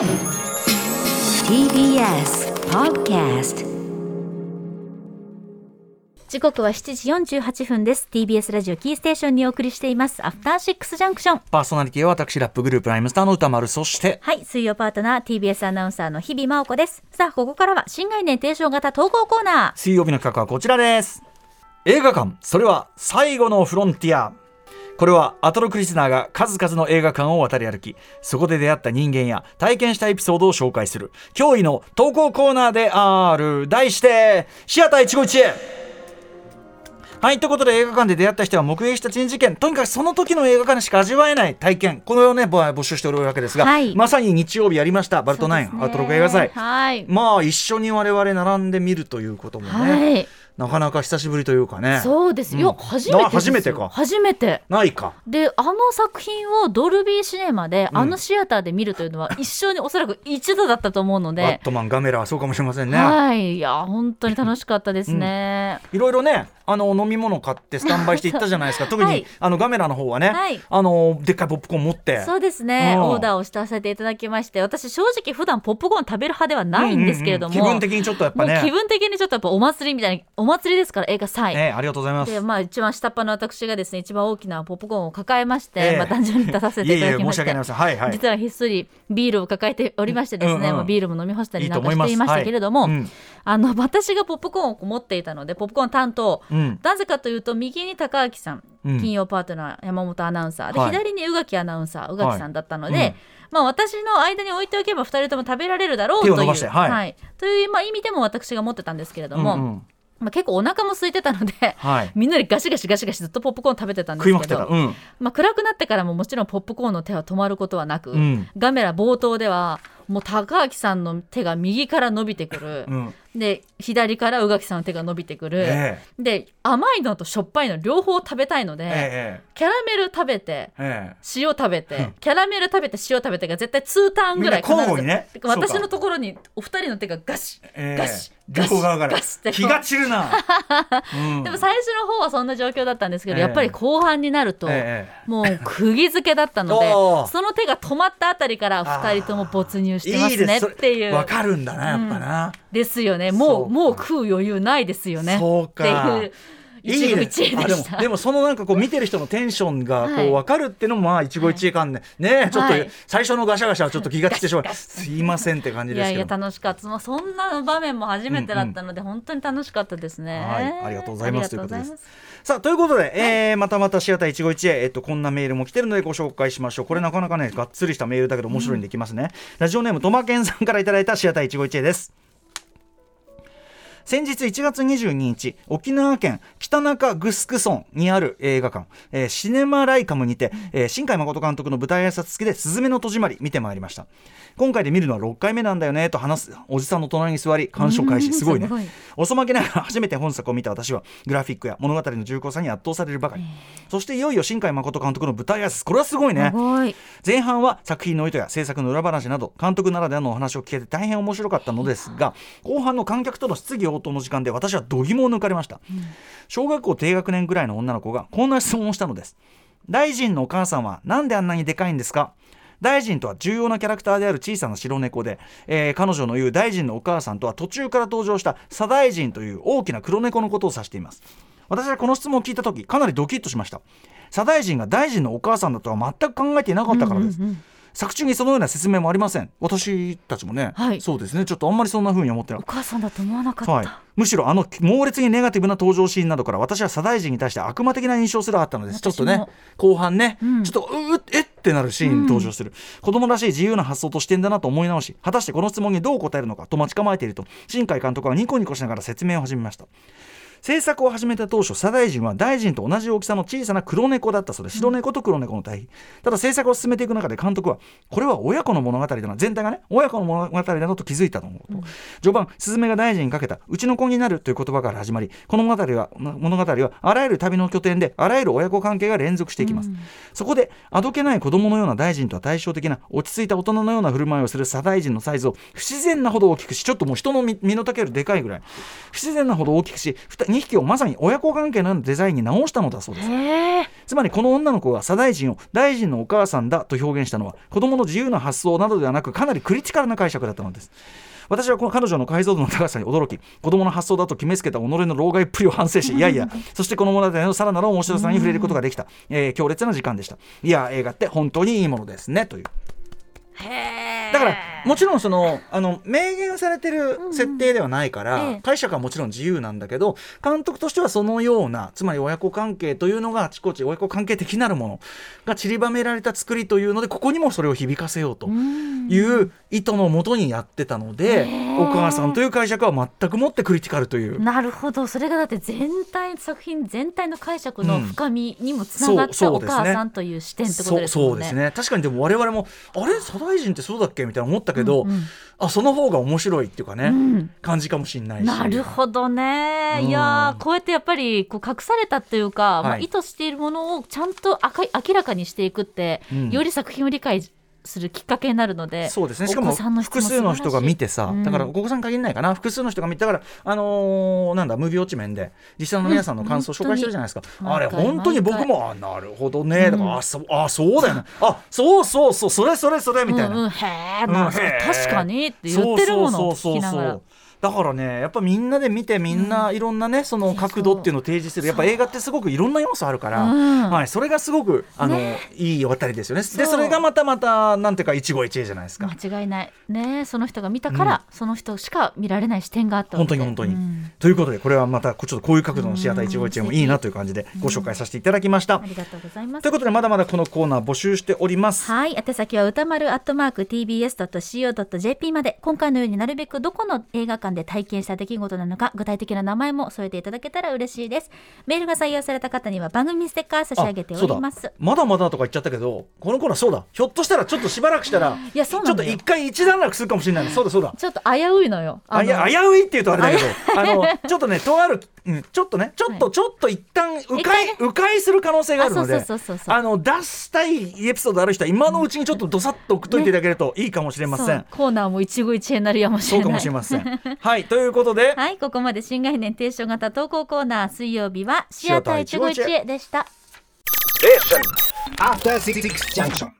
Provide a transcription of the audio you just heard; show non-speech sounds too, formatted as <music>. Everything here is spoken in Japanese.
TBS Podcast 時刻は7時48分です。TBS ラジオキーステーションにお送りしています。アフターシックスジャンクションパーソナリティは私ラップグループライムスターの歌丸。そしてはい水曜パートナー TBS アナウンサーの日々真央子です。さあここからは新概念提唱型投稿コーナー。水曜日の企画はこちらです。映画館。それは最後のフロンティアこれはアトロクリスナーが数々の映画館を渡り歩きそこで出会った人間や体験したエピソードを紹介する驚異の投稿コーナーである。題してシアター一期一会。はいということで映画館で出会った人は目撃した珍事件とにかくその時の映画館でしか味わえない体験。これをねぼ募集しておるわけですが、はい。まさに日曜日やりました。バルトナイン、ね。アトロク映画祭。はい。まあ一緒に我々並んで見るということもね、はいなかなか久しぶりというかね。そうです。よ、うん。初めて初めてか。初めて。ないか。であの作品をドルビーシネマで、あのシアターで見るというのは <laughs> 一生におそらく一度だったと思うのバッで、トマンガメラはそうかもしれませんね、はい。いや本当に楽しかったですね、いろいろねあの飲み物買ってスタンバイしていったじゃないですか。<laughs> 特に、はいあのガメラの方はね、はい。あのでっかいポップコーン持って。そうですね、うん。オーダーをしたせていただきまして私正直普段ポップコーン食べる派ではないんですけれども、うん。うん。うん気分的にちょっとやっぱね。気分的にちょっとやっぱお祭りみたいなお祭りですから映画祭、ねありがとうございます。でまあ一番下っ端の私がですね一番大きなポップコーンを抱えまして、ええ。まあ単純に出させていただきましいえいえ申し訳ありません。はいはい。実はひっそりビールを抱えておりましてですね、うん。うんまあビールも飲み干したりなんかしていましたけれども、はいうんあの私がポップコーンを持っていたのでポップコーン担当、うん。なぜかというと右に高明さん、うん。金曜パートナー山本アナウンサーで、はい。左に宇垣アナウンサー宇垣さんだったので、はいうん。まあ、私の間に置いておけば2人とも食べられるだろうというはい。という、まあ、意味でも私が持ってたんですけれども、うんうんまあ、結構お腹も空いてたので、はい。みんなでガシガシガシガシずっとポップコーン食べてたんですけど食いまくってた、うん。まあ、暗くなってからももちろんポップコーンの手は止まることはなく、うん。ガメラ冒頭ではもう高明さんの手が右から伸びてくる、うん。で左から宇垣さんの手が伸びてくる、えで甘いのとしょっぱいの両方食べたいので、ええキャラメル食べてええ。え塩食べてキャラメル食べて塩食べてが絶対2ターンぐらいみんな交互にね。私のところにお二人の手がガシええ。ガシ両方側から。気が散るな、うん。でも最初の方はそんな状況だったんですけど、ええ。やっぱり後半になると、ええもう釘付けだったので <laughs> その手が止まったあたりから二人とも没入してますねいいです。っていう。わかるんだなやっぱな、ですよね。もうもう食う余裕ないですよね。っていう一期ねあでもでもそのなんかこう見てる人のテンションがこはい。う分かるっていうのもまあ一期一会感ね、ねちょっとはい。最初のガシャガシャはちょっと気が散ってしまう。すいませんって感じいやいやですけど楽しかった。まあそんな場面も初めてだったので、本当に楽しかったですね。はい。ありがとうございますとうございます。さあということで、えーまたまたシアター一期一会、えっと、こんなメールも来てるのでご紹介しましょう。これなかなかねがっつりしたメールだけど面白いんでいきますね、ラジオネームトマケンさんからいただいたシアター一期一会です先日1月22日沖縄県北中城村にある映画館、えーシネマライカムにて、えー新海誠監督の舞台挨拶付きで「すずめの戸締まり」見てまいりました。今回で見るのは6回目なんだよねと話すおじさんの隣に座り鑑賞開始。すごいね。遅まきながら初めて本作を見た私はグラフィックや物語の重厚さに圧倒されるばかり、そしていよいよ新海誠監督の舞台挨拶。これはすごいね。前半は作品の意図や制作の裏話など監督ならではのお話を聞けて大変面白かったのですが後半の観客との質疑応答の時間で私は度肝を抜かれました、小学校低学年ぐらいの女の子がこんな質問をしたのです。大臣のお母さんはなんであんなにでかいんですか？大臣とは重要なキャラクターである小さな白猫で、えー彼女の言う大臣のお母さんとは途中から登場した左大臣という大きな黒猫のことを指しています。私はこの質問を聞いた時かなりドキッとしました。左大臣が大臣のお母さんだとは全く考えていなかったからです、作中にそのような説明もありません。私たちもね、はい。そうですね。ちょっとあんまりそんな風に思ってなお母さんだと思わなかった、はい、むしろあの猛烈にネガティブな登場シーンなどから私は左大臣に対して悪魔的な印象すらあったのです。ちょっとね後半ね、うん。ちょっとううえってなるシーンに登場する、子供らしい自由な発想と視点だなと思い直し果たしてこの質問にどう答えるのかと待ち構えていると新海監督はニコニコしながら説明を始めました制作を始めた当初左大臣は大臣と同じ大きさの小さな黒猫だったそうで白猫と黒猫の対比、ただ制作を進めていく中で監督はこれは親子の物語だな。全体がね親子の物語だなと気づいたと思うと、序盤スズメが大臣にかけたうちの子になるという言葉から始まりこの物語は物語はあらゆる旅の拠点であらゆる親子関係が連続していきます、そこであどけない子供のような大臣とは対照的な落ち着いた大人のような振る舞いをする左大臣のサイズを不自然なほど大きくしちょっともう人の身身の丈よりでかいぐらい。不自然なほど大きくし2匹をまさに親子関係のデザインに直したのだそうです。つまりこの女の子が左大臣を大臣のお母さんだと表現したのは子供の自由な発想などではなくかなりクリティカルな解釈だったのです。私はこの彼女の解像度の高さに驚き子供の発想だと決めつけた己の老害っぷりを反省しいやいやそしてこの物語のさらなる面白さに触れることができた、えー強烈な時間でした。いや映画って本当にいいものですねという。へえだからもちろんそのあの明言されてる設定ではないから、ええ。解釈はもちろん自由なんだけど監督としてはそのようなつまり親子関係というのがあちこち親子関係的なるものが散りばめられた作りというのでここにもそれを響かせようという意図のもとにやってたので、お母さんという解釈は全くもってクリティカルという。なるほど。それがだって全体作品全体の解釈の深みにもつながったおそうそうですね。母さんという視点ってことそうですもんね。そうですね。確かにでも我々もあれ？左大臣ってそうだっけ？みたいな思ったけど、うんうんあその方が面白いっていうかね、うん感じかもしれないしなるほどね、うんいやこうやってやっぱりこう隠されたというか、まあ、意図しているものをちゃんと明か明らかにしていくって、うんより作品を理解するきっかけになるのでそうですね。しかも複も数の人が見てさ、うん。だからお子さん限らないかな。複数の人が見てだからあのーなんだムービーウォッチメンで実際の皆さんの感想を紹介してるじゃないですか、うんあれ本当に僕毎もあなるほどね、うん。あそうあそうだよね。あそうそうそうそれそれそれみたいな、うんうん、へえ、まあ確かにって言ってるものをそうそうそうそう聞きながら。だからねやっぱみんなで見てみんないろんなね、その角度っていうのを提示する。やっぱ映画ってすごくいろんな要素あるから、うん。はい、それがすごくあの、いい渡りですよね。でそれがまたまたなんていうか一期一会じゃないですか。間違いない。ね。その人が見たから、その人しか見られない視点があった本当に本当に、うん。ということでこれはまたちょっとこういう角度のシアター一期一会もいいなという感じでご紹介させていただきました。ありがとうございます。ということでまだまだこのコーナー募集しております。はい。宛先は歌丸アットマーク tbs.co.jp まで、今回のようになるべくどこの映画館で体験した出来事なのか、具体的な名前も添えていただけたら嬉しいです。メールが採用された方には番組ステッカー差し上げております。まだまだとか言っちゃったけどこのコーナーそうだひょっとしたらちょっとしばらくしたらいやそうちょっと一回一段落するかもしれないのそうだそうだちょっと危ういのよ。あいや危ういっていうとあれだけどあのちょっとねとある、うん、ちょっとねちょっと、はちょっと一旦迂一回迂回する可能性があるのであそうそうそうそう。そうあの出したいエピソードある人は今のうちにちょっとどさっと送っといていただけるといいかもしれません、そうコーナーも一期一会になるやもしれない。そうかもしれません。<laughs> はいということで、はい、ここまで新概念提唱型投稿コーナー水曜日はシアター一期一会でした。After Six Junction.